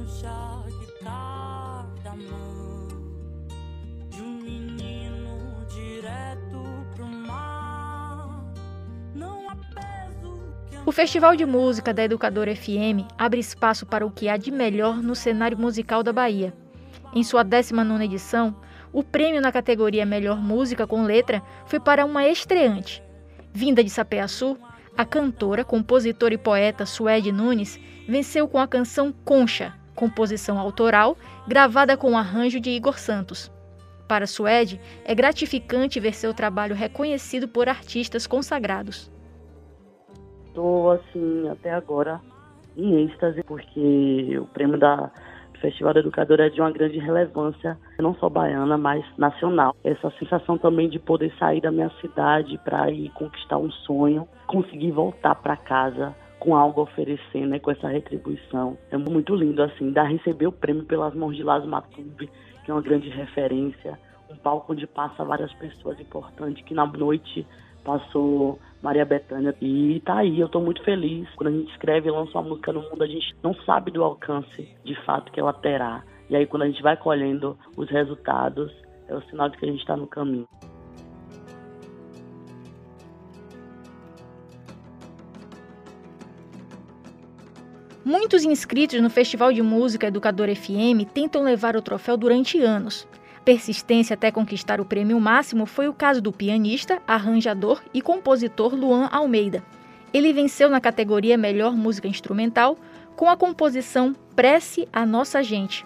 de de um menino direto pro mar. Não há peso que O Festival de Música da Educadora FM abre espaço para o que há de melhor no cenário musical da Bahia. Em sua 19ª edição, o prêmio na categoria Melhor Música com Letra foi para uma estreante. Vinda de Sapeaçu, a cantora, compositora e poeta Suede Nunes venceu com a canção Concha, composição autoral, gravada com o arranjo de Igor Santos. Para Suede, é gratificante ver seu trabalho reconhecido por artistas consagrados. Estou, assim, até agora em êxtase, porque o prêmio da Festival da Educadora é de uma grande relevância, não só baiana, mas nacional. Essa sensação também de poder sair da minha cidade para ir conquistar um sonho, conseguir voltar para casa com algo a oferecer, né, com essa retribuição. É muito lindo, assim, dar receber o prêmio pelas mãos de Las Matube, que é uma grande referência, um palco onde passa várias pessoas importantes, que na noite passou Maria Bethânia e tá aí, eu tô muito feliz. Quando a gente escreve e lança uma música no mundo, a gente não sabe do alcance de fato que ela terá. E aí quando a gente vai colhendo os resultados, é o sinal de que a gente está no caminho. Muitos inscritos no Festival de Música Educador FM tentam levar o troféu durante anos. Persistência até conquistar o prêmio máximo foi o caso do pianista, arranjador e compositor Luan Almeida. Ele venceu na categoria Melhor Música Instrumental com a composição Prece a Nossa Gente.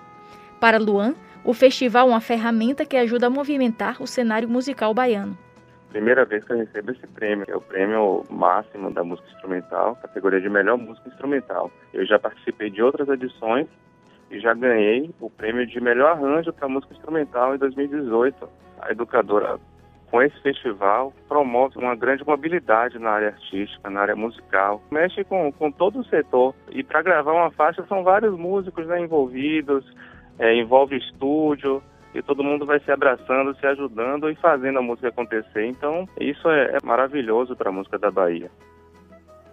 Para Luan, o festival é uma ferramenta que ajuda a movimentar o cenário musical baiano. Primeira vez que eu recebo esse prêmio, é o prêmio máximo da música instrumental, categoria de melhor música instrumental. Eu já participei de outras edições e já ganhei o prêmio de melhor arranjo para música instrumental em 2018. A educadora, com esse festival, promove uma grande mobilidade na área artística, na área musical. Mexe com, com todo o setor. E para gravar uma faixa são vários músicos né, envolvidos, é, envolve estúdio, e todo mundo vai se abraçando, se ajudando e fazendo a música acontecer. Então, isso é, é maravilhoso para a música da Bahia.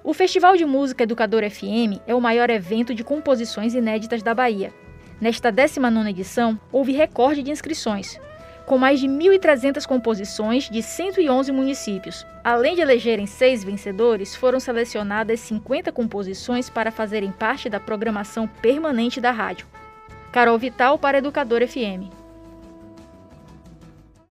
O Festival de Música Educador FM é o maior evento de composições inéditas da Bahia. Nesta 19ª edição, houve recorde de inscrições, com mais de 1.300 composições de 111 municípios. Além de elegerem seis vencedores, foram selecionadas 50 composições para fazerem parte da programação permanente da rádio. Carol Vital para Educador FM.